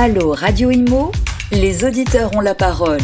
Allô Radio Imo, les auditeurs ont la parole.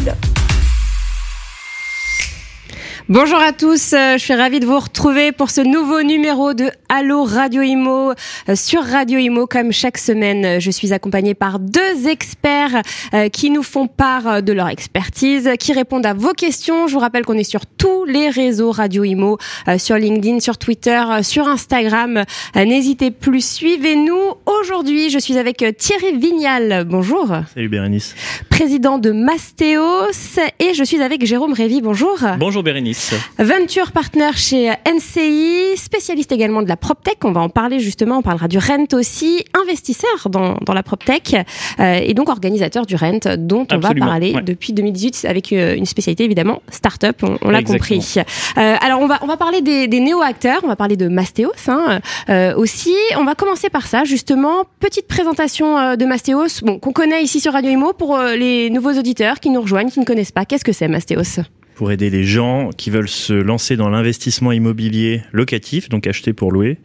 Bonjour à tous, euh, je suis ravie de vous retrouver pour ce nouveau numéro de Allo Radio Imo euh, sur Radio Imo. Comme chaque semaine, je suis accompagnée par deux experts euh, qui nous font part de leur expertise, qui répondent à vos questions. Je vous rappelle qu'on est sur tous les réseaux Radio Imo, sur LinkedIn, sur Twitter, sur Instagram. N'hésitez plus, suivez-nous. Aujourd'hui, je suis avec Thierry Vignal. Bonjour. Salut Bérénice. Président de Mastéos et je suis avec Jérôme Révy. Bonjour. Bonjour Bérénice. Venture partner chez NCI, spécialiste également de la PropTech. On va en parler justement, on parlera du Rent aussi, investisseur dans, dans la PropTech euh, et donc organisateur du Rent dont on va parler depuis 2018 avec euh, une spécialité évidemment startup, on, on l'a compris. Euh, alors on va, on va parler des, des néo-acteurs, on va parler de Mastéos hein, euh, aussi. On va commencer par ça justement. Petite présentation euh, de Mastéos, bon, qu'on connaît ici sur Radio Imo pour les nouveaux auditeurs qui nous rejoignent, qui ne connaissent pas. Qu'est-ce que c'est Mastéos? Pour aider les gens qui veulent se lancer dans l'investissement immobilier locatif, donc acheter pour louer.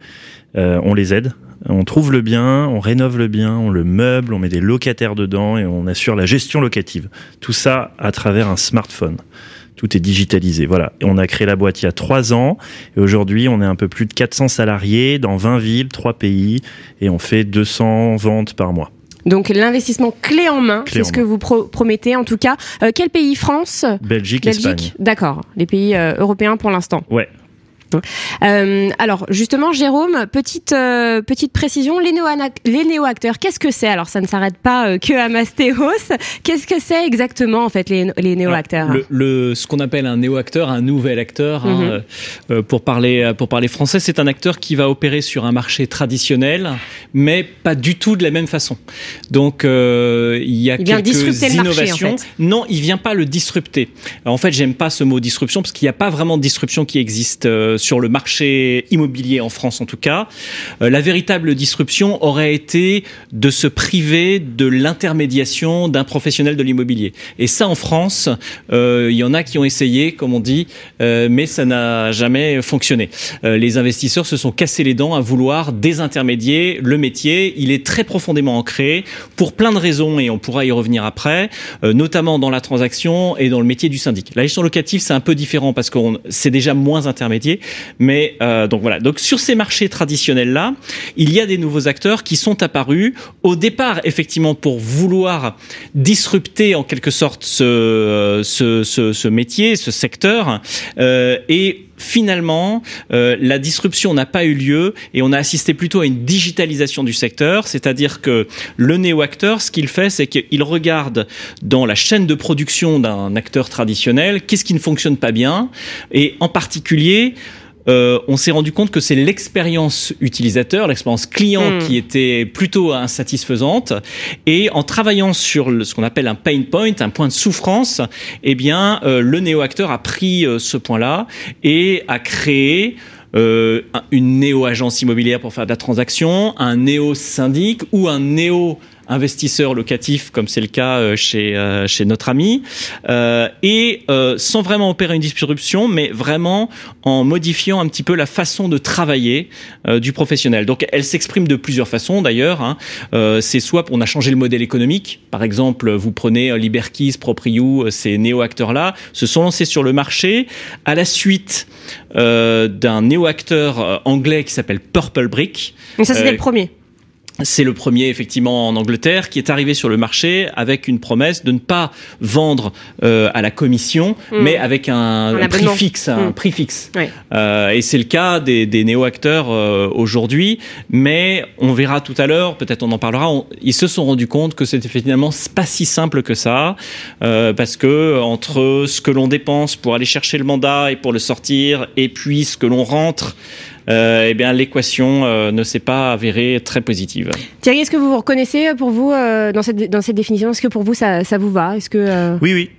Euh, on les aide. On trouve le bien, on rénove le bien, on le meuble, on met des locataires dedans et on assure la gestion locative. Tout ça à travers un smartphone. Tout est digitalisé. Voilà. Et on a créé la boîte il y a trois ans. Et aujourd'hui, on est un peu plus de 400 salariés dans 20 villes, 3 pays. Et on fait 200 ventes par mois. Donc l'investissement clé en main, c'est ce que vous promettez en tout cas. Euh, quel pays? France? Belgique, Belgique? Espagne. D'accord, les pays euh, européens pour l'instant. Ouais, euh, alors justement, Jérôme, petite euh, petite précision, les néo les néo-acteurs, qu'est-ce que c'est? Alors ça ne s'arrête pas euh, que à Mastéos. Qu'est-ce que c'est exactement en fait les, les néo-acteurs? le, ce qu'on appelle un néo-acteur, un nouvel acteur, hein, mhm. pour parler pour parler français, c'est un acteur qui va opérer sur un marché traditionnel, mais pas du tout de la même façon. Donc il y a il quelques innovations. Marché, en fait. Non, il vient pas le disrupter. Alors, en fait, j'aime pas ce mot disruption parce qu'il n'y a pas vraiment de disruption qui existe sur le marché immobilier en France en tout cas, euh, la véritable disruption aurait été de se priver de l'intermédiation d'un professionnel de l'immobilier. Et ça en France, euh, il y en a qui ont essayé, comme on dit, euh, mais ça n'a jamais fonctionné. les investisseurs se sont cassés les dents à vouloir désintermédier le métier. Il est très profondément ancré pour plein de raisons et on pourra y revenir après, notamment dans la transaction et dans le métier du syndic. La gestion locative, c'est un peu différent parce que c'est déjà moins intermédiaire. Mais euh, donc voilà. Donc sur ces marchés traditionnels là, il y a des nouveaux acteurs qui sont apparus au départ effectivement pour vouloir disrupter en quelque sorte ce ce, ce, métier, ce secteur euh, et finalement, euh, la disruption n'a pas eu lieu et on a assisté plutôt à une digitalisation du secteur, c'est-à-dire que le néo-acteur, ce qu'il fait, c'est qu'il regarde dans la chaîne de production d'un acteur traditionnel qu'est-ce qui ne fonctionne pas bien et en particulier euh, on s'est rendu compte que c'est l'expérience utilisateur, l'expérience client hmm. qui était plutôt insatisfaisante. Et en travaillant sur ce qu'on appelle un pain point, un point de souffrance, eh bien, euh, le néo-acteur a pris euh, ce point-là et a créé une néo-agence immobilière pour faire de la transaction, un néo-syndic ou un néo investisseurs locatifs, comme c'est le cas euh, chez, euh, chez notre ami, euh, et sans vraiment opérer une disruption, mais vraiment en modifiant un petit peu la façon de travailler du professionnel. Donc elle s'exprime de plusieurs façons d'ailleurs. Hein. c'est soit on a changé le modèle économique, par exemple vous prenez Liberkeys, Propriu, ces néo-acteurs-là, se sont lancés sur le marché à la suite d'un néo-acteur anglais qui s'appelle Purple Brick. Donc ça c'était le premier c'est le premier effectivement en Angleterre qui est arrivé sur le marché avec une promesse de ne pas vendre euh, à la commission, hmm. mais avec un, prix fixe, un hmm. prix fixe. Euh, et c'est le cas des, des néo-acteurs euh, aujourd'hui, mais on verra tout à l'heure, peut-être on en parlera. ils se sont rendus compte que c'était finalement pas si simple que ça, euh, parce que entre ce que l'on dépense pour aller chercher le mandat et pour le sortir, et puis ce que l'on rentre euh, eh bien l'équation euh, ne s'est pas avérée très positive. Thierry, est-ce que vous vous reconnaissez euh, pour vous dans cette dans cette définition? Est-ce que pour vous ça, ça vous va? Est-ce que oui oui.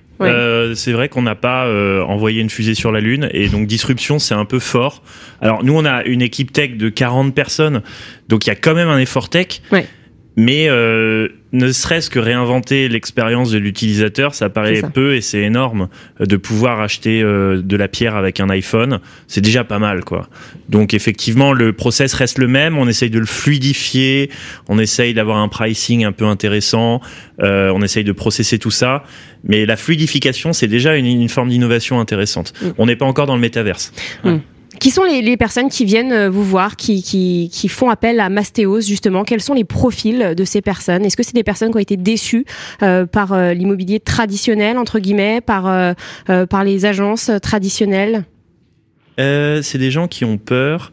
c'est vrai qu'on n'a pas envoyé une fusée sur la Lune et donc disruption c'est un peu fort. Alors nous on a une équipe tech de 40 personnes donc il y a quand même un effort tech. Ouais. Mais ne serait-ce que réinventer l'expérience de l'utilisateur, ça paraît ça. peu et c'est énorme euh, de pouvoir acheter euh, de la pierre avec un iPhone. C'est déjà pas mal, quoi. Donc effectivement, le process reste le même. On essaye de le fluidifier, on essaye d'avoir un pricing un peu intéressant, euh, on essaye de processer tout ça. Mais la fluidification, c'est déjà une, une forme d'innovation intéressante. Mm. On n'est pas encore dans le métaverse. Qui sont les, personnes qui viennent euh, vous voir, qui, font appel à Mastéos justement? Quels sont les profils de ces personnes? Est-ce que c'est des personnes qui ont été déçues euh, par euh, l'immobilier traditionnel entre guillemets, par les agences traditionnelles? C'est des gens qui ont peur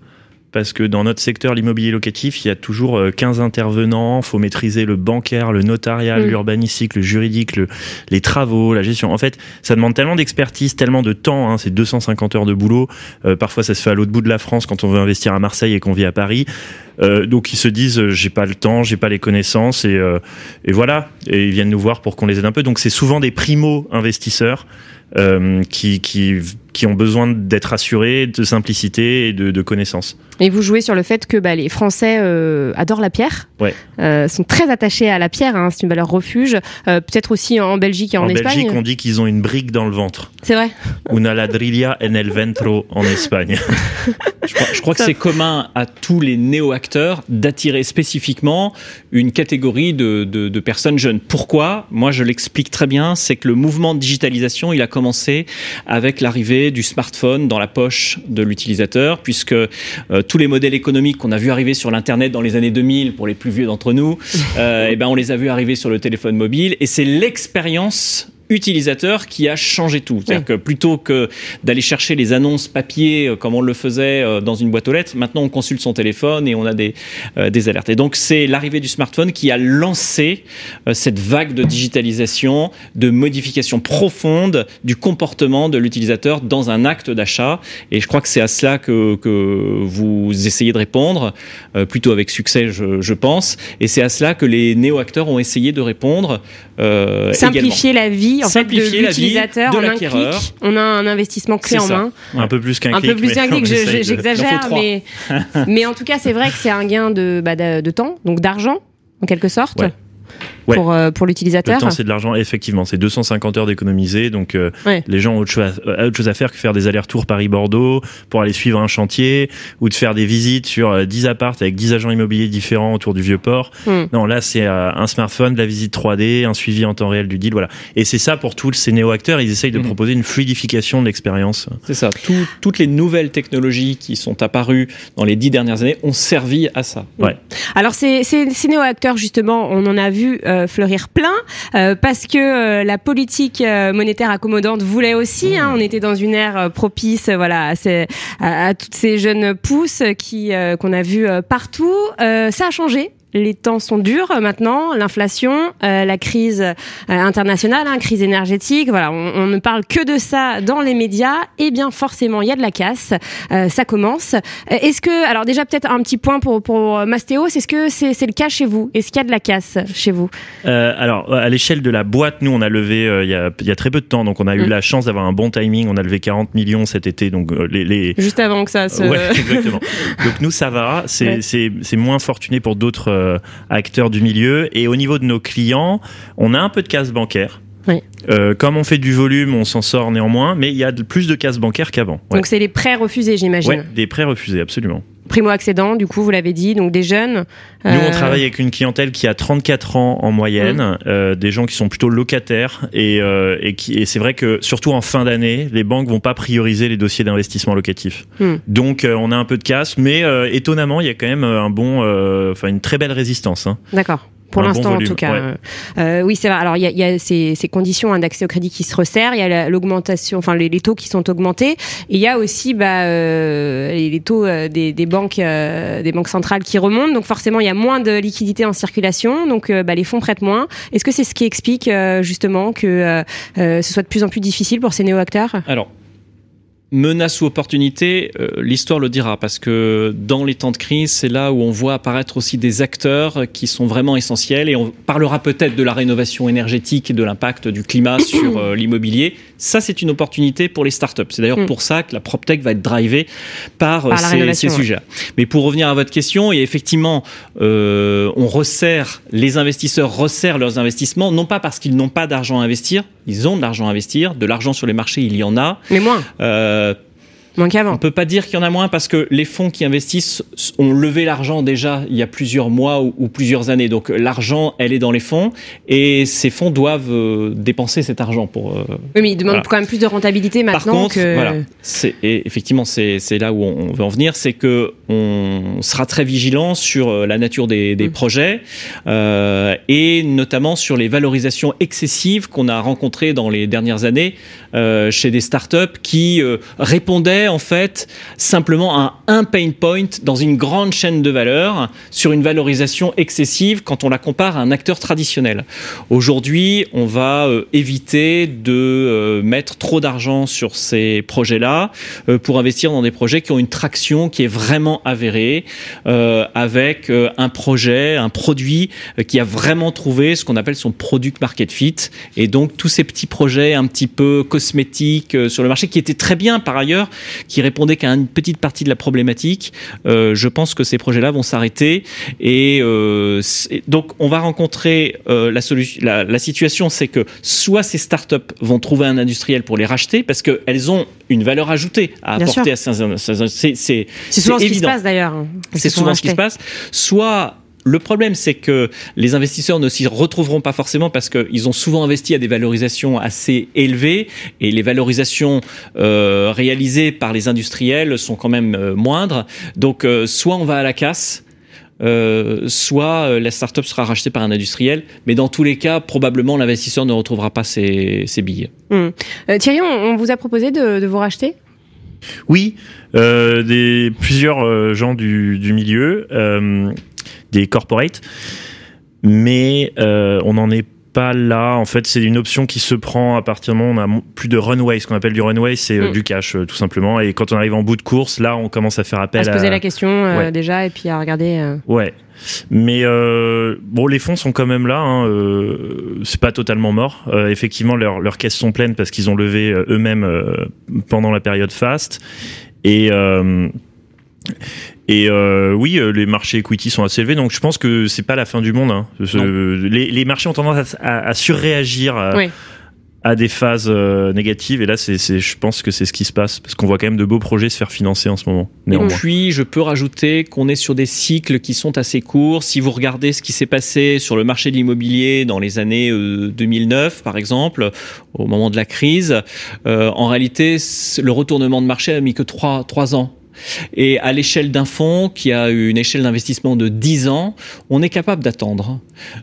parce que dans notre secteur, l'immobilier locatif, il y a toujours euh, 15 intervenants, faut maîtriser le bancaire, le notarial, Mm. l'urbanistique, le juridique, le- les travaux, la gestion. En fait, ça demande tellement d'expertise, tellement de temps, hein, c'est 250 heures de boulot. Euh, parfois, ça se fait à l'autre bout de la France quand on veut investir à Marseille et qu'on vit à Paris. Euh, donc ils se disent euh, j'ai pas le temps, j'ai pas les connaissances et, euh, et voilà et ils viennent nous voir pour qu'on les aide un peu. Donc c'est souvent des primo investisseurs euh, qui, qui qui ont besoin d'être assurés de simplicité et de, de connaissances. Et vous jouez sur le fait que bah, les Français euh, adorent la pierre, Ouais. euh, sont très attachés à la pierre, hein, c'est une valeur refuge. Euh, Peut-être aussi en Belgique et en, En, Espagne. Belgique, on dit qu'ils ont une brique dans le ventre. C'est vrai. Una ladrilla en el ventro en Espagne. Je crois, je crois que c'est commun à tous les néo-acteurs d'attirer spécifiquement une catégorie de, de- de personnes jeunes. Pourquoi? Moi, je l'explique très bien. C'est que le mouvement de digitalisation, il a commencé avec l'arrivée du smartphone dans la poche de l'utilisateur, puisque euh, tous les modèles économiques qu'on a vu arriver sur l'internet dans les années 2000, pour les plus vieux d'entre nous, euh, eh ben on les a vus arriver sur le téléphone mobile, et c'est l'expérience utilisateur qui a changé tout. C'est-à-dire que plutôt que d'aller chercher les annonces papier euh, comme on le faisait euh, dans une boîte aux lettres, maintenant on consulte son téléphone et on a des, euh, des alertes. Et donc c'est l'arrivée du smartphone qui a lancé euh, cette vague de digitalisation, de modification profonde du comportement de l'utilisateur dans un acte d'achat. Et je crois que c'est à cela que, que vous essayez de répondre, euh, plutôt avec succès je, je pense. Et c'est à cela que les néo-acteurs ont essayé de répondre également. Simplifier la vie en Simplifier fait, de l'utilisateur en un clic. On a un investissement clé en main. Un peu plus qu'un Un clic. peu plus qu'un clic, j'exagère, mais, mais en tout cas, c'est vrai que c'est un gain de, bah, de, de temps, donc d'argent, en quelque sorte, Ouais. Ouais. pour, euh, pour Le l'utilisateur. temps, c'est de l'argent, effectivement. C'est 250 heures d'économiser. Donc, euh, Ouais. les gens ont autre, chose à, autre chose à faire que faire des allers-retours Paris-Bordeaux pour aller suivre un chantier ou de faire des visites sur euh, 10 appartes avec 10 agents immobiliers différents autour du Vieux-Port. Hmm. Non, là, c'est euh, un smartphone, de la visite 3D, un suivi en temps réel du deal. Voilà. Et c'est ça pour tous ces néo-acteurs. Ils essayent de Mhm. proposer une fluidification de l'expérience. C'est ça. Tout- toutes les nouvelles technologies qui sont apparues dans les dix dernières années ont servi à ça. Ouais. Alors ces, ces, ces néo-acteurs justement, on en a vu euh, fleurir plein euh, parce que euh, la politique euh, monétaire accommodante voulait aussi. hein, on était dans une ère euh, propice, euh, voilà, à, ces- à- à toutes ces jeunes pousses qui euh, qu'on a vu euh, partout. Euh, ça a changé. Les temps sont durs euh, maintenant, l'inflation, euh, la crise euh, internationale, hein, crise énergétique. Voilà, on, on ne parle que de ça dans les médias. Et bien forcément, il y a de la casse. Euh, ça commence. Est-ce que, alors déjà peut-être un petit point pour pour Mastéos, est-ce que c'est le cas chez vous? Est-ce qu'il y a de la casse chez vous? Alors, à l'échelle de la boîte, nous, on a levé il y, a, il y a très peu de temps. Donc, on a eu Mm. la chance d'avoir un bon timing. On a levé 40 millions cet été. Donc, les, les, Juste avant que ça se. Ouais, exactement. Donc nous, ça va. C'est Ouais. moins fortuné pour d'autres acteurs du milieu. Et au niveau de nos clients, on a un peu de casse bancaire. Oui. Euh, comme on fait du volume, on s'en sort néanmoins, mais il y a de- plus de casse bancaire qu'avant. Ouais. Donc c'est les prêts refusés, j'imagine. Ouais, des prêts refusés, absolument. Primo accédant, du coup, vous l'avez dit, donc des jeunes. Nous, on euh, travaille avec une clientèle qui a 34 ans en moyenne, euh, des gens qui sont plutôt locataires, et, euh, et, c'est vrai que surtout en fin d'année, les banques vont pas prioriser les dossiers d'investissement locatif. Hmm. Donc, on a un peu de casse, mais étonnamment, il y a quand même un bon, enfin une très belle résistance. hein. D'accord. Pour bon l'instant, en tout cas. ouais. Euh, euh, oui, c'est vrai. Alors, il y a, il y a ces, ces conditions hein, d'accès au crédit qui se resserrent. Il y a la- l'augmentation, enfin, les, les taux qui sont augmentés. Et il y a aussi bah, euh, les taux euh, des, des banques, des banques centrales qui remontent. Donc, forcément, il y a moins de liquidités en circulation. Donc, bah, les fonds prêtent moins. Est-ce que c'est ce qui explique justement que ce soit de plus en plus difficile pour ces néo-acteurs? Alors, Menace ou opportunité, euh, l'histoire le dira, parce que dans les temps de crise, c'est là où on voit apparaître aussi des acteurs qui sont vraiment essentiels, et on parlera peut-être de la rénovation énergétique et de l'impact du climat sur euh, l'immobilier. Ça, c'est une opportunité pour les startups. C'est d'ailleurs Mm. pour ça que la PropTech va être drivée par, euh, Par ces, ces ouais. sujets. Mais pour revenir à votre question, et effectivement, euh, on resserre, les investisseurs resserrent leurs investissements, non pas parce qu'ils n'ont pas d'argent à investir, ils ont de l'argent à investir, de l'argent sur les marchés, il y en a. Mais moins, Euh, moins on qu'avant. peut pas dire qu'il y en a moins parce que les fonds qui investissent ont levé l'argent déjà il y a plusieurs mois ou, ou plusieurs années. Donc l'argent, elle est dans les fonds et ces fonds doivent euh, dépenser cet argent pour. euh, Oui, mais ils demandent Voilà. quand même plus de rentabilité Par maintenant contre, que. voilà, c'est et effectivement c'est c'est là où on, on veut en venir, c'est que on sera très vigilant sur euh, la nature des, des Mm. projets euh, et notamment sur les valorisations excessives qu'on a rencontrées dans les dernières années chez des startups qui répondaient en fait simplement à un pain point dans une grande chaîne de valeur sur une valorisation excessive quand on la compare à un acteur traditionnel. Aujourd'hui, on va euh, éviter de euh, mettre trop d'argent sur ces projets-là euh, pour investir dans des projets qui ont une traction qui est vraiment avérée, avec un projet, un produit qui a vraiment trouvé ce qu'on appelle son product market fit. Et donc tous ces petits projets un petit peu cosmétiques sur le marché, qui étaient très bien par ailleurs, qui répondaient qu'à une petite partie de la problématique, euh, je pense que ces projets-là vont s'arrêter. Et euh, donc on va rencontrer euh, la, solution, la, la situation, c'est que soit ces startups vont trouver un industriel pour les racheter, parce qu'elles ont une valeur ajoutée à Bien apporter à ces, ces- c'est- C'est souvent ce qui se passe d'ailleurs. C'est souvent ce qui se passe. Soit le problème, c'est que les investisseurs ne s'y retrouveront pas forcément parce qu'ils ont souvent investi à des valorisations assez élevées et les valorisations euh, réalisées par les industriels sont quand même euh, moindres. Donc, euh, soit on va à la casse. euh, soit la startup sera rachetée par un industriel, mais dans tous les cas, probablement l'investisseur ne retrouvera pas ses, ses billes. Euh, Thierry, on, on vous a proposé de, de vous racheter? Oui, euh, des plusieurs euh, gens du, du milieu, euh, des corporates, mais euh, on n'en est pas là. En fait, c'est une option qui se prend à partir du moment où on a plus de runway. Ce qu'on appelle du runway, c'est euh, Mm. du cash, euh, tout simplement. Et quand on arrive en bout de course, là, on commence à faire appel À se à. poser la question euh, déjà et puis à regarder. euh, Ouais. Mais euh, bon, les fonds sont quand même là. Hein, c'est pas totalement mort. Effectivement, leurs caisses sont pleines parce qu'ils ont levé eux-mêmes pendant la période fast. Et et euh, oui, euh, les marchés equity sont assez élevés, donc je pense que c'est pas la fin du monde. Hein. Les, les marchés ont tendance à, à- à surréagir à, Oui. à des phases euh, négatives, et là, c'est, je pense que c'est ce qui se passe parce qu'on voit quand même de beaux projets se faire financer en ce moment. Et Néanmoins. puis, je peux rajouter qu'on est sur des cycles qui sont assez courts. Si vous regardez ce qui s'est passé sur le marché de l'immobilier dans les années euh, 2009, par exemple, au moment de la crise, euh, en réalité, le retournement de marché a mis que trois, trois ans. Et à l'échelle d'un fonds qui a une échelle d'investissement de 10 ans, on est capable d'attendre.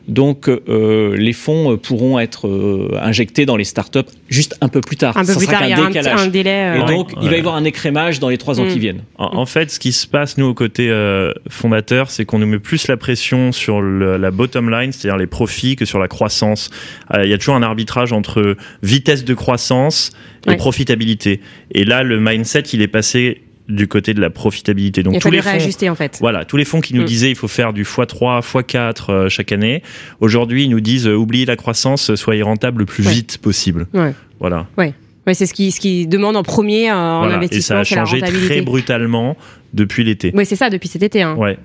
Donc euh, les fonds euh, pourront être euh, injectés dans les startups juste un peu plus tard. Un peu Ça plus sera tard, il y a un, décalage. un délai. euh, Et Ouais. donc, il va y avoir un écrémage dans les trois ans Mm. qui viennent. En, en fait, ce qui se passe, nous, au côté euh, fondateur, c'est qu'on nous met plus la pression sur le- la bottom line, c'est-à-dire les profits, que sur la croissance. Euh, Il y a toujours un arbitrage entre vitesse de croissance et Ouais. profitabilité. Et là, le mindset, il est passé du côté de la profitabilité. Donc il tous les fonds, réajuster en fait. voilà, tous les fonds qui nous Mm. disaient il faut faire du x3, x4 euh, chaque année, aujourd'hui ils nous disent euh, oubliez la croissance, soyez rentable le plus Ouais. vite possible. Ouais. Voilà. Ouais, c'est ce qui, ce qui demande en premier euh, en Voilà. Et ça investissement, a changé très brutalement depuis l'été. Oui, c'est ça depuis cet été. Hein. Ouais.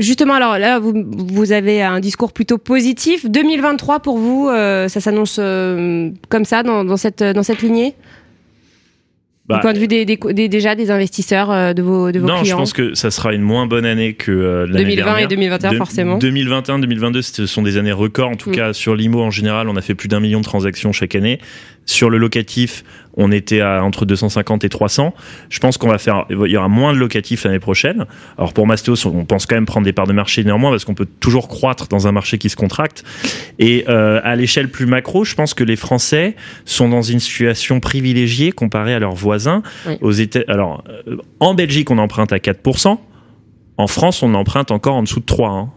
Justement, alors là, vous, vous avez un discours plutôt positif. 2023 pour vous, ça s'annonce comme ça dans, dans cette dans cette lignée? Bah, du point de vue des, des- des- déjà des investisseurs euh, de vos de vos non, je clients. pense que ça sera une moins bonne année que euh, l'année 2020 dernière. et 2021 De- forcément. 2021, 2022, ce sont des années records. En tout Mm. cas, sur l'IMO en général, on a fait plus d'un million de transactions chaque année. Sur le locatif, on était à entre 250 et 300. Je pense qu'on va faire, il y aura moins de locatifs l'année prochaine. Alors pour Mastéos, on pense quand même prendre des parts de marché néanmoins parce qu'on peut toujours croître dans un marché qui se contracte. Et euh, à l'échelle plus macro, je pense que les Français sont dans une situation privilégiée comparée à leurs voisins. Oui. Aux États, alors euh, en Belgique, on emprunte à 4%. En France, on emprunte encore en dessous de 3. hein.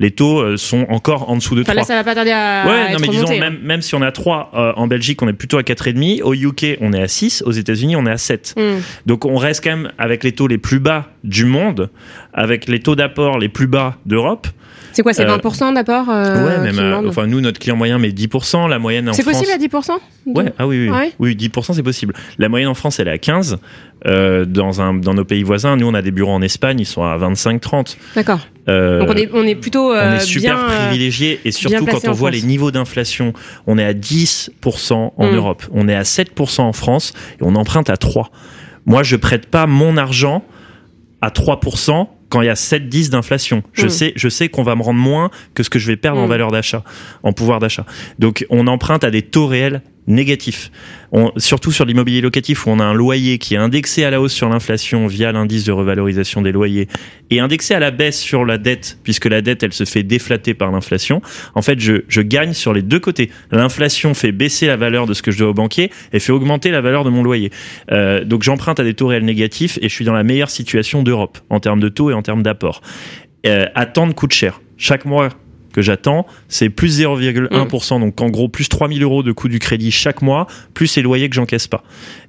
Les taux euh, sont encore en dessous de Enfin, 3. là, ça va pas tarder à, Ouais, à non, être mais disons, hein. même, même si on à 3 euh, en Belgique, on est plutôt à 4,5. Au UK, on est à 6. Aux États-Unis, on est à 7. Hmm. Donc on reste quand même avec les taux les plus bas du monde, avec les taux d'apport les plus bas d'Europe. C'est quoi, c'est Euh, 20% d'apport euh, ouais, même. euh, enfin, nous, notre client moyen met 10%. La moyenne en C'est possible à 10% Ouais, ah oui, oui, Ouais. oui, 10% c'est possible. La moyenne en France, elle est à 15. Euh, dans, un, dans nos pays voisins, nous, on a des bureaux en Espagne, ils sont à 25-30. D'accord. Euh, Donc on est, on est plutôt on euh, est super bien, euh, privilégié et surtout quand on voit France. les niveaux d'inflation, on est à 10% en Mm. Europe, on est à 7% en France et on emprunte à 3. Moi, je prête pas mon argent à 3% quand il y a 7-10 d'inflation. Je Mm. sais, je sais qu'on va me rendre moins que ce que je vais perdre en Mm. valeur d'achat, en pouvoir d'achat. Donc, on emprunte à des taux réels négatifs. On, surtout sur l'immobilier locatif où on a un loyer qui est indexé à la hausse sur l'inflation via l'indice de revalorisation des loyers et indexé à la baisse sur la dette puisque la dette elle se fait déflater par l'inflation. En fait, je, je gagne sur les deux côtés. L'inflation fait baisser la valeur de ce que je dois au banquier et fait augmenter la valeur de mon loyer. Euh, donc j'emprunte à des taux réels négatifs et je suis dans la meilleure situation d'Europe en termes de taux et en termes d'apport. Euh, attendre coûte cher. Chaque mois que j'attends, c'est plus 0,1%. Donc en gros, plus 3000 euros de coût du crédit chaque mois, plus les loyers que j'encaisse pas.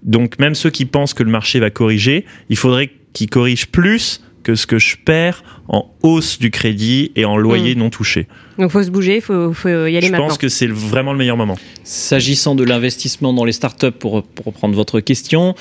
Donc même ceux qui pensent que le marché va corriger, il faudrait qu'ils corrigent plus que ce que je perds en hausse du crédit et en loyer non touché. Donc faut se bouger, faut, faut y aller Je maintenant. pense que c'est vraiment le meilleur moment. S'agissant de l'investissement dans les startups, pour, pour reprendre votre question,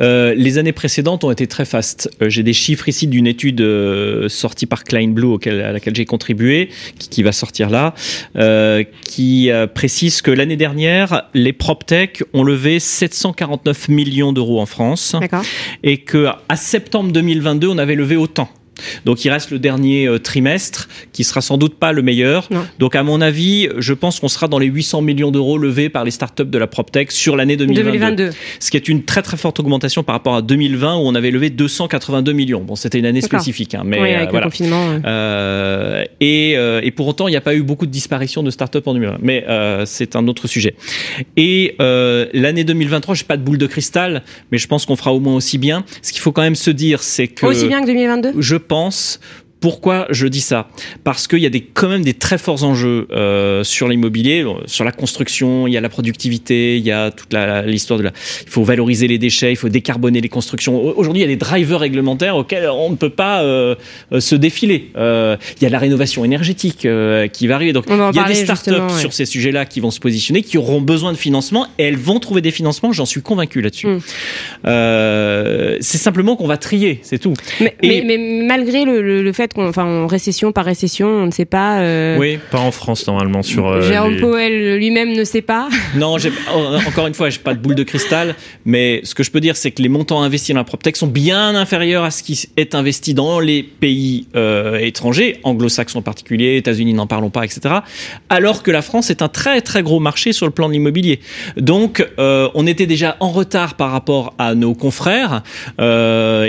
euh, les années précédentes ont été très fastes. Euh, j'ai des chiffres ici d'une étude euh, sortie par Klein Blue auquel, à laquelle j'ai contribué, qui, qui va sortir là, euh, qui euh, précise que l'année dernière, les PropTech ont levé 749 millions d'euros en France D'accord. et que à septembre 2022, on avait levé autant. Donc il reste le dernier euh, trimestre qui sera sans doute pas le meilleur. Non. Donc à mon avis, je pense qu'on sera dans les 800 millions d'euros levés par les startups de la PropTech sur l'année 2022. 2022. Ce qui est une très très forte augmentation par rapport à 2020 où on avait levé 282 millions. Bon, c'était une année spécifique, hein, mais oui, euh, avec voilà. le confinement. euh. Euh, et, euh, et pour autant, il n'y a pas eu beaucoup de disparitions de startups en 2020. Mais euh, c'est un autre sujet. Et euh, l'année 2023, j'ai pas de boule de cristal, mais je pense qu'on fera au moins aussi bien. Ce qu'il faut quand même se dire, c'est que Aussi bien que 2022 je pense. Pourquoi je dis ça Parce qu'il y a des, quand même des très forts enjeux euh, sur l'immobilier, sur la construction, il y a la productivité, il y a toute l'histoire de la... Il faut valoriser les déchets, il faut décarboner les constructions. Au- Aujourd'hui, il y a des drivers réglementaires auxquels on ne peut pas euh, euh, se défiler. Euh, il y a la rénovation énergétique euh, qui va arriver. Donc, il y a des startups ouais. sur ces sujets-là qui vont se positionner, qui auront besoin de financement, et elles vont trouver des financements, j'en suis convaincu là-dessus. Mm. Euh, c'est simplement qu'on va trier, c'est tout. mais, Et- mais, mais malgré le, le, le fait qu'on, enfin, en récession par récession, on ne sait pas. euh, Oui, Pas en France normalement sur. euh, Jérôme les- Powell lui-même ne sait pas. Non, j'ai- encore une fois, j'ai pas de boule de cristal, mais ce que je peux dire, c'est que les montants investis dans la PropTech sont bien inférieurs à ce qui est investi dans les pays euh, étrangers, anglo-saxons en particulier, États-Unis, n'en parlons pas, etc. Alors que la France est un très très gros marché sur le plan de l'immobilier. Donc, euh, on était déjà en retard par rapport à nos confrères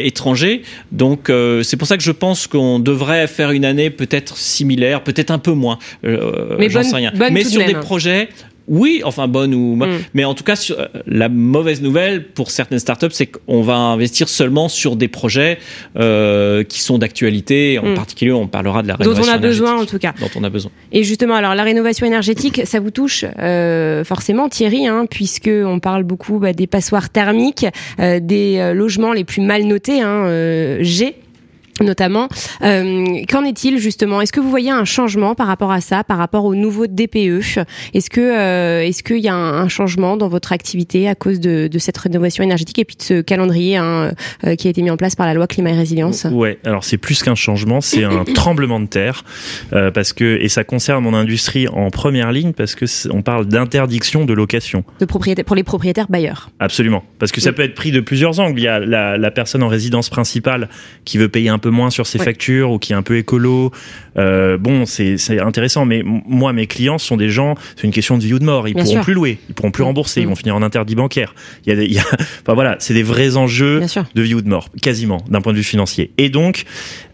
étrangers. Donc, c'est pour ça que je pense qu'on devrait faire une année peut-être similaire, peut-être un peu moins. Euh, Mais j'en sais rien. mais sur des même. projets. Oui, enfin bonne ou Mm. mais en tout cas sur- euh, la mauvaise nouvelle pour certaines startups c'est qu'on va investir seulement sur des projets euh, qui sont d'actualité. En Mm. particulier, on parlera de la Dont rénovation on a besoin en énergétique, tout cas. Dont on a besoin. Et justement, alors la rénovation énergétique, ça vous touche euh, forcément, Thierry, hein, puisque on parle beaucoup bah, des passoires thermiques, euh, des logements les plus mal notés, hein, G notamment. Euh, Qu'en est-il justement? Est-ce que vous voyez un changement par rapport à ça, par rapport au nouveau DPE Est-ce que euh, est-ce qu'il y a un, un changement dans votre activité à cause de, de cette rénovation énergétique et puis de ce calendrier hein, euh, qui a été mis en place par la loi climat et résilience? Ouais, alors c'est plus qu'un changement, c'est un tremblement de terre parce que et ça concerne mon industrie en première ligne parce que on parle d'interdiction de location. de propriétaire pour les propriétaires bailleurs Absolument, parce que ça Oui. peut être pris de plusieurs angles. Il y a la, la personne en résidence principale qui veut payer un peu moins sur ses Ouais. factures ou qui est un peu écolo. Euh, bon, c'est c'est intéressant, mais moi, mes clients sont des gens. C'est une question de vie ou de mort. Ils Bien pourront sûr. plus louer, ils pourront plus rembourser, ils Mm. vont finir en interdit bancaire. Il y a, des- il y a enfin voilà, c'est des vrais enjeux de vie ou de mort, quasiment d'un point de vue financier. Et donc.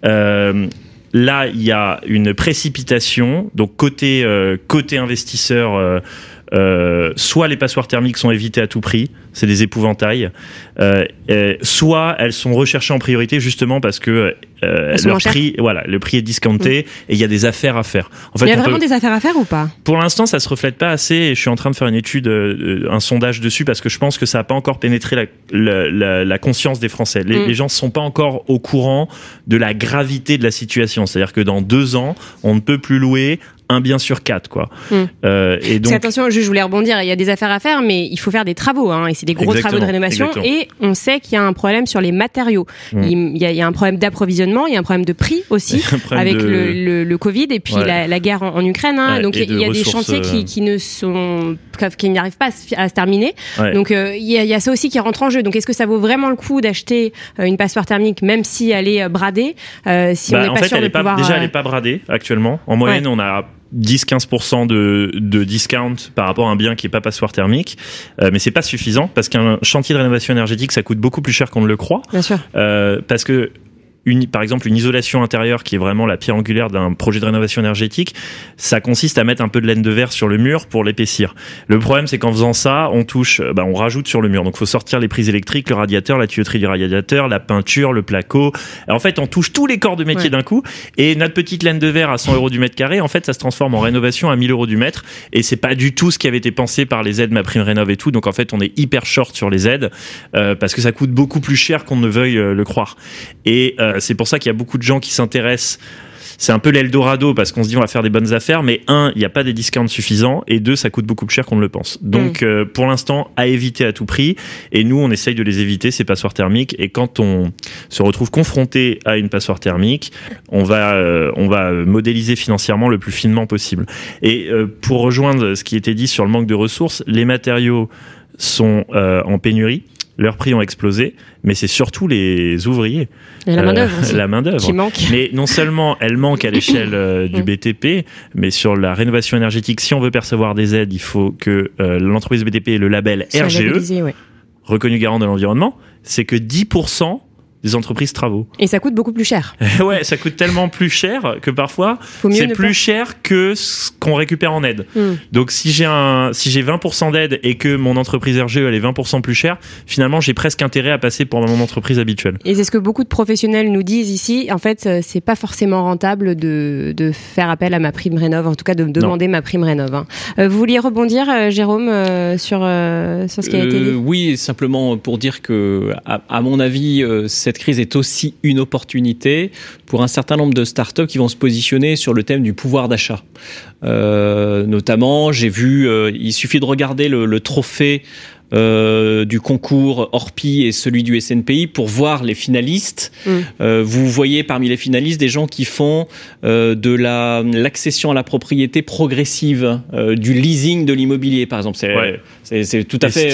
Euh, Là, il y a une précipitation. Donc côté euh, côté investisseur, euh, soit les passoires thermiques sont évitées à tout prix, c'est des épouvantails, euh, soit elles sont recherchées en priorité justement parce que euh, leur prix, voilà, le prix est discounté et il y a des affaires à faire. En fait, Il y a vraiment peut- des affaires à faire ou pas? Pour l'instant, ça se reflète pas assez et je suis en train de faire une étude, un sondage dessus parce que je pense que ça n'a pas encore pénétré la, la, la- la conscience des Français. Les, Mm. les gens ne sont pas encore au courant de la gravité de la situation. C'est-à-dire que dans deux ans, on ne peut plus louer un bien sur quatre, quoi. Mm. Euh, et Parce donc, attention, je voulais rebondir, il y a des affaires à faire, mais il faut faire des travaux, hein, et c'est des gros Exactement, travaux de rénovation, exactement. et on sait qu'il y a un problème sur les matériaux. Mm. Il, y a, il y a un problème d'approvisionnement, il y a un problème de prix aussi, avec de- le, le, le Covid et puis Ouais. la, la guerre en, en Ukraine. Hein, Ouais, donc il y a- des chantiers qui, euh, qui ne sont, qui n'arrivent pas à se, à se terminer. Ouais. Donc euh, il y, a, il y a ça aussi qui rentre en jeu. Donc est-ce que ça vaut vraiment le coup d'acheter une passoire thermique, même si elle est bradée, euh, si on Bah, n'est en pas fait, sûr elle de est pas, déjà, elle est pas bradée actuellement. En moyenne, on a 10-15% de, de discount par rapport à un bien qui est pas passoire thermique, Euh, mais c'est pas suffisant parce qu'un chantier de rénovation énergétique ça coûte beaucoup plus cher qu'on ne le croit. Bien sûr. Euh, parce que une, par exemple, une isolation intérieure qui est vraiment la pierre angulaire d'un projet de rénovation énergétique, ça consiste à mettre un peu de laine de verre sur le mur pour l'épaissir. Le problème, c'est qu'en faisant ça, on touche, euh, bah, on rajoute sur le mur. Donc, faut sortir les prises électriques, le radiateur, la tuyauterie du radiateur, la peinture, le placo. En fait, on touche tous les corps de métier Ouais. d'un coup. Et notre petite laine de verre à 100 euros du mètre carré, en fait, ça se transforme en rénovation à 1000 euros du mètre. Et c'est pas du tout ce qui avait été pensé par les aides ma prime rénov et tout. Donc, en fait, on est hyper short sur les aides euh, parce que ça coûte beaucoup plus cher qu'on ne veuille euh, le croire. Et euh, c'est pour ça qu'il y a beaucoup de gens qui s'intéressent. C'est un peu l'Eldorado parce qu'on se dit on va faire des bonnes affaires, mais un, il n'y a pas des discounts suffisants, et deux, ça coûte beaucoup plus cher qu'on ne le pense. Donc euh, pour l'instant, à éviter à tout prix, et nous on essaye de les éviter ces passoires thermiques. Et quand on se retrouve confronté à une passoire thermique, on va euh, on va modéliser financièrement le plus finement possible. Et euh, pour rejoindre ce qui était dit sur le manque de ressources, les matériaux sont en pénurie. Leurs prix ont explosé, mais c'est surtout les ouvriers. Et la Euh, main-d'œuvre la main-d'œuvre. qui manque. Mais non seulement elle manque à l'échelle euh, du. BTP, mais sur la rénovation énergétique, si on veut percevoir des aides, il faut que euh, l'entreprise BTP ait le label RGE, ouais. reconnu garant de l'environnement. C'est que 10% des entreprises travaux. Et ça coûte beaucoup plus cher. ouais, ça coûte tellement plus cher que parfois c'est plus pas- cher que ce qu'on récupère en aide. Hmm. Donc si j'ai un si j'ai 20% d'aide et que mon entreprise RGE elle est 20% plus chère, finalement j'ai presque intérêt à passer pour mon entreprise habituelle. Et c'est ce que beaucoup de professionnels nous disent ici. En fait, euh, c'est pas forcément rentable de, de faire appel à ma prime rénov, en tout cas de me demander ma prime rénov. hein. Euh, vous vouliez rebondir, euh, Jérôme, euh, sur, euh, sur ce qui a été dit? oui, simplement pour dire que, à, à mon avis, euh, cette crise est aussi une opportunité pour un certain nombre de startups qui vont se positionner sur le thème du pouvoir d'achat. Euh, notamment, j'ai vu, euh, il suffit de regarder le, le trophée euh, du concours Orpi et celui du SNPI pour voir les finalistes. Mm. Euh, vous voyez parmi les finalistes des gens qui font euh, de la l'accession à la propriété progressive, euh, du leasing de l'immobilier par exemple. C'est Ouais. c'est- c'est tout à fait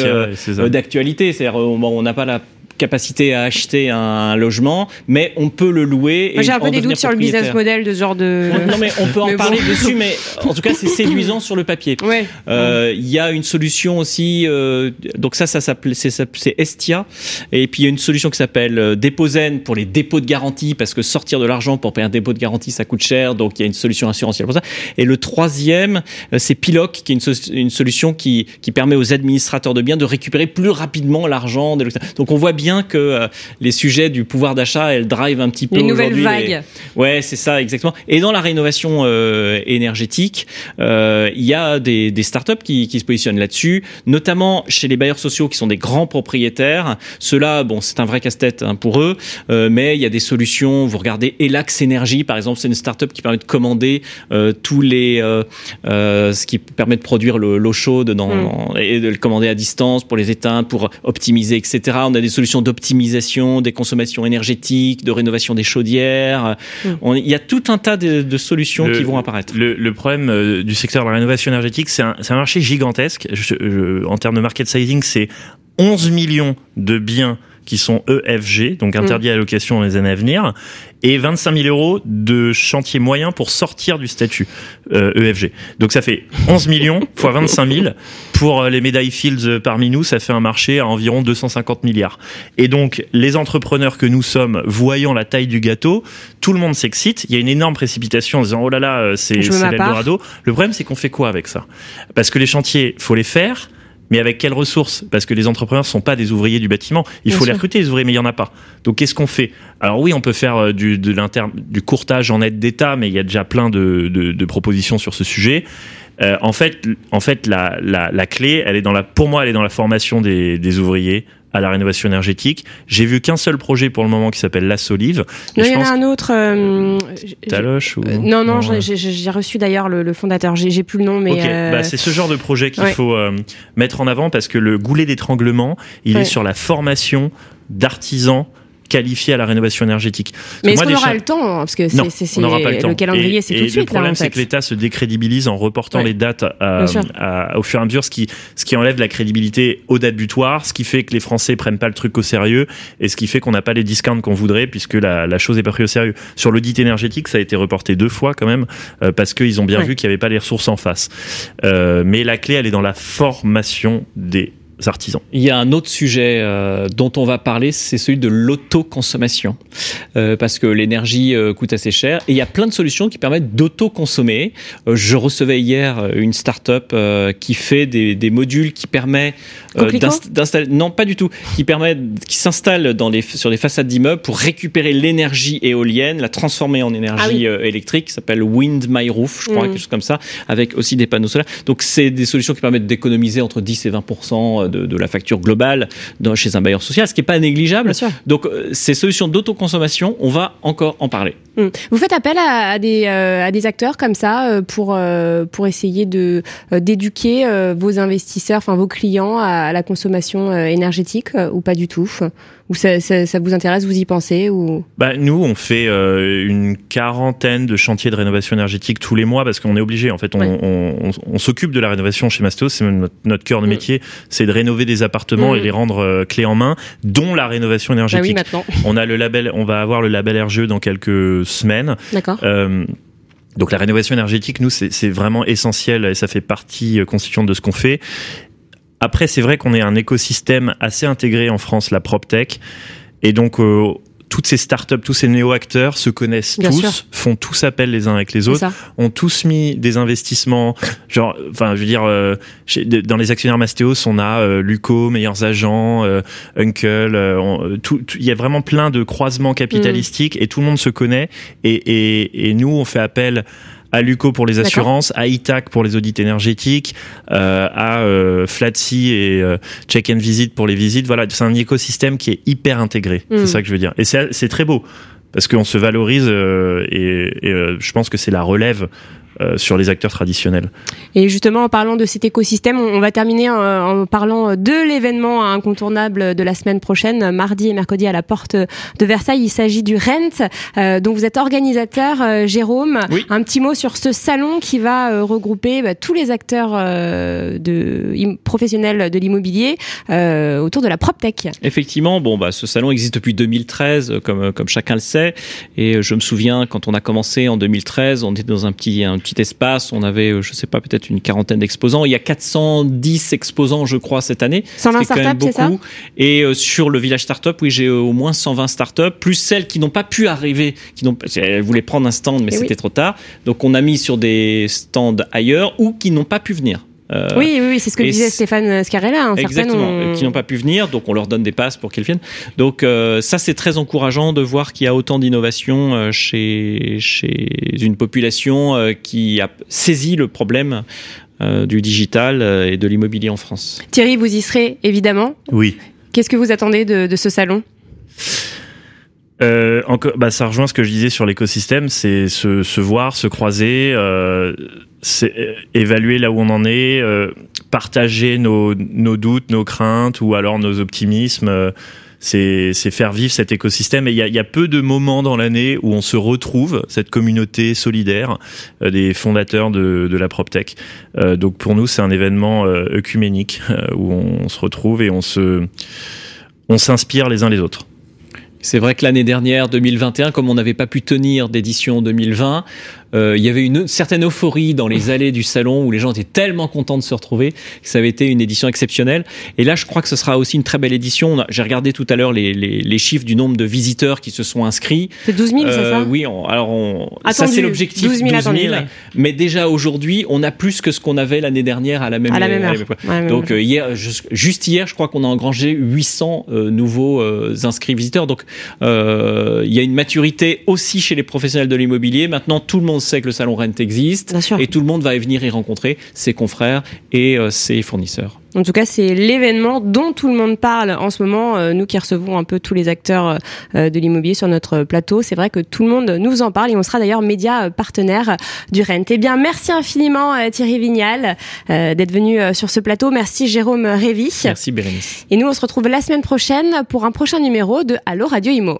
et d'actualité. C'est-à-dire, on n'a pas la capacité à acheter un logement, mais on peut le louer. Moi, j'ai un peu des doutes sur le business model de ce genre de. Non mais on peut en Mais bon. parler dessus, mais en tout cas c'est séduisant sur le papier. Ouais. Euh, Il y a une solution aussi, euh, donc ça, ça s'appelle, c'est Estia, et puis il y a une solution qui s'appelle euh, Déposen pour les dépôts de garantie, parce que sortir de l'argent pour payer un dépôt de garantie, ça coûte cher, donc il y a une solution assurantielle pour ça. Et le troisième, c'est Piloc, qui est une, so- une solution qui, qui permet aux administrateurs de biens de récupérer plus rapidement l'argent. Donc on voit bien que euh, les sujets du pouvoir d'achat, elles drive un petit peu Les nouvelles vagues. les- Ouais, c'est ça, exactement. Et dans la rénovation euh, énergétique, euh, il y a des, des startups qui, qui se positionnent là-dessus, notamment chez les bailleurs sociaux qui sont des grands propriétaires. Ceux-là, bon, c'est un vrai casse-tête hein, pour eux, mais il y a des solutions. Vous regardez Elax Énergie, par exemple, c'est une startup qui permet de commander tous les, ce qui permet de produire le- l'eau chaude dans, Mm. dans- et de le commander à distance pour les éteindre, pour optimiser, etc. On a des solutions d'optimisation des consommations énergétiques, de rénovation des chaudières. Mm. On- Il y a tout un tas de, de solutions Le- qui vont apparaître. Le, le problème euh, du secteur de la rénovation énergétique, c'est un, marché gigantesque. Je- je- en termes de market sizing, c'est 11 millions de biens qui sont EFG, donc interdits à la location dans les années à venir, et 25 000 euros de chantier moyen pour sortir du statut euh, EFG. Donc ça fait 11 millions fois 25 000. Pour euh, les médailles Fields euh, parmi nous, ça fait un marché à environ 250 milliards. Et donc les entrepreneurs que nous sommes, voyant la taille du gâteau, tout le monde s'excite. Il y a une énorme précipitation en disant oh là là, c'est l'Eldorado. Le problème, c'est qu'on fait quoi avec ça? Parce que les chantiers, faut les faire. Mais avec quelles ressources? Parce que les entrepreneurs sont pas des ouvriers du bâtiment. Il Bien faut sûr. les recruter, les ouvriers, mais il y en a pas. Donc qu'est-ce qu'on fait? Alors oui, on peut faire euh, du, de l'inter, du courtage en aide d'État, mais il y a déjà plein de, de, de propositions sur ce sujet. Euh, en fait, en fait, la, la, la clé, elle est dans la, pour moi, elle est dans la formation des, des ouvriers à la rénovation énergétique. J'ai vu qu'un seul projet pour le moment qui s'appelle La Solive. Non, il y en a un autre. euh, Taloche ou euh, non, non, j'ai- reçu d'ailleurs le, le fondateur. J'ai plus le nom, mais. Euh, bah, c'est ce genre de projet qu'il ouais. faut euh, mettre en avant parce que le goulet d'étranglement, il Ouais. est sur la formation d'artisans qualifiés à la rénovation énergétique. Mais est-ce qu'on aura le temps Parce que Non, c'est- c'est on n'aura pas le temps. le calendrier, c'est tout de suite Le problème, c'est que l'État se décrédibilise en reportant Ouais. les dates à- à- au fur et à mesure, ce qui, ce qui enlève la crédibilité aux dates butoirs, ce qui fait que les Français prennent pas le truc au sérieux et ce qui fait qu'on n'a pas les discounts qu'on voudrait puisque la, la chose est pas prise au sérieux. Sur l'audit énergétique, ça a été reporté deux fois quand même euh, parce qu'ils ont bien Ouais. vu qu'il n'y avait pas les ressources en face. Euh, mais la clé, elle est dans la formation des artisans. Il y a un autre sujet euh, dont on va parler, c'est celui de l'autoconsommation. Euh, parce que l'énergie euh, coûte assez cher. Et il y a plein de solutions qui permettent d'autoconsommer. Euh, je recevais hier une start-up euh, qui fait des, des modules qui permet euh, d'installer... Non, pas du tout. Qui permet, qui s'installe les, sur les façades d'immeubles pour récupérer l'énergie éolienne, la transformer en énergie Ah oui. euh, électrique. Ça s'appelle Wind My Roof, je crois, Mhm. quelque chose comme ça, avec aussi des panneaux solaires. Donc c'est des solutions qui permettent d'économiser entre 10 et 20 de, de la facture globale dans- chez un bailleur social, ce qui n'est pas négligeable. Donc euh, ces solutions d'autoconsommation, on va encore en parler. Mm. Vous faites appel à, à des, euh, à des acteurs comme ça euh, pour, euh, pour essayer de d'éduquer vos investisseurs, enfin vos clients à, à la consommation énergétique ou pas du tout? Ou ça, ça, ça vous intéresse, vous y pensez ou... Bah, nous, on fait euh, une quarantaine de chantiers de rénovation énergétique tous les mois parce qu'on est obligé. En fait, on, Ouais. on, on- on s'occupe de la rénovation chez Mastéos. C'est notre, notre cœur de Mm. métier, c'est de rénover des appartements Mm. et les rendre euh, clés en main, dont la rénovation Bah oui, énergétique. maintenant. on a le label, on va avoir le label RGE dans quelques semaines. D'accord. Euh, donc la rénovation énergétique, nous, c'est c'est vraiment essentiel et ça fait partie euh, constituante de ce qu'on fait. Après, c'est vrai qu'on est un écosystème assez intégré en France, la PropTech. Et donc, euh, toutes ces startups, tous ces néo-acteurs se connaissent Bien tous, sûr. font tous appel les uns avec les autres, ont tous mis des investissements. Genre, enfin, je veux dire, euh, chez- dans les actionnaires Mastéos, on a euh, Luco, Meilleurs Agents, euh, Uncle. euh, euh, Il y a vraiment plein de croisements capitalistiques et tout le monde se connaît. Et, et, et nous, on fait appel à Luco pour les assurances, à Itac pour les audits énergétiques, euh, à euh, Flatsy et euh, Check and Visit pour les visites. Voilà, c'est un écosystème qui est hyper intégré. Mm. C'est ça que je veux dire. Et c'est c'est très beau parce qu'on se valorise euh, et, et, euh, je pense que c'est la relève sur les acteurs traditionnels. Et justement, en parlant de cet écosystème, on va terminer en, en parlant de l'événement incontournable de la semaine prochaine, mardi et mercredi à la porte de Versailles. Il s'agit du Rent, euh, dont vous êtes organisateur, euh, Jérôme. Oui. Un petit mot sur ce salon qui va euh, regrouper bah, tous les acteurs euh, de, professionnels de l'immobilier euh, autour de la PropTech. Effectivement, bon, bah, ce salon existe depuis 2013, euh, comme, comme chacun le sait. Et euh, je me souviens, quand on a commencé en 2013, on était dans un petit, un petit espace, on avait, euh, je sais pas, peut-être une quarantaine d'exposants. Il y a 410 exposants, je crois, cette année. 120 ce qui est quand même startups, c'est ça beaucoup. Et euh, sur le village startup, oui, j'ai euh, au moins 120 startups, plus celles qui n'ont pas pu arriver, qui n'ont, elles voulaient prendre un stand, mais Eh oui. c'était trop tard. Donc on a mis sur des stands ailleurs ou qui n'ont pas pu venir. Euh, Oui, oui, oui, c'est ce que disait Stéphane Scarella. hein. Exactement, ont- euh, qui n'ont pas pu venir, donc on leur donne des passes pour qu'ils viennent. Donc euh, ça c'est très encourageant de voir qu'il y a autant d'innovation euh, chez, chez une population euh, qui a saisi le problème euh, du digital euh, et de l'immobilier en France. Thierry, vous y serez évidemment. Oui. Qu'est-ce que vous attendez de, de ce salon? Euh, encore, bah, ça rejoint ce que je disais sur l'écosystème, c'est se, se voir, se croiser, euh, euh, évaluer là où on en est, euh, partager nos, nos doutes, nos craintes ou alors nos optimismes. euh, c'est faire vivre cet écosystème. Et il y a, y a peu de moments dans l'année où on se retrouve, cette communauté solidaire des fondateurs de, de la PropTech. Donc pour nous, c'est un événement œcuménique où on se retrouve et on se on s'inspire les uns les autres. C'est vrai que l'année dernière, 2021, comme on n'avait pas pu tenir d'édition 2020, euh, il y avait une certaine euphorie dans les allées du salon où les gens étaient tellement contents de se retrouver que ça avait été une édition exceptionnelle. Et là, je crois que ce sera aussi une très belle édition. J'ai regardé tout à l'heure les, les, les, chiffres du nombre de visiteurs qui se sont inscrits. C'est 12 000, c'est ça Euh, Oui, on- alors on, ça c'est l'objectif. 12 000 attendus, ouais. Mais déjà aujourd'hui, on a plus que ce qu'on avait l'année dernière à la même À la même heure. époque. Ouais, même Donc euh, hier, jus- juste hier, je crois qu'on a engrangé 800 euh, nouveaux euh, inscrits visiteurs. Donc euh, il y a une maturité aussi chez les professionnels de l'immobilier. Maintenant, tout le monde sait que le salon Rent existe et tout le monde va venir y rencontrer ses confrères et euh, ses fournisseurs. En tout cas, c'est l'événement dont tout le monde parle en ce moment. Euh, nous qui recevons un peu tous les acteurs euh, de l'immobilier sur notre plateau, c'est vrai que tout le monde nous en parle et on sera d'ailleurs média partenaire du Rent. Eh bien, merci infiniment Thierry Vignal d'être venu sur ce plateau. Merci Jérôme Révy. Merci Bérénice. Et nous, on se retrouve la semaine prochaine pour un prochain numéro de Allo Radio Imo.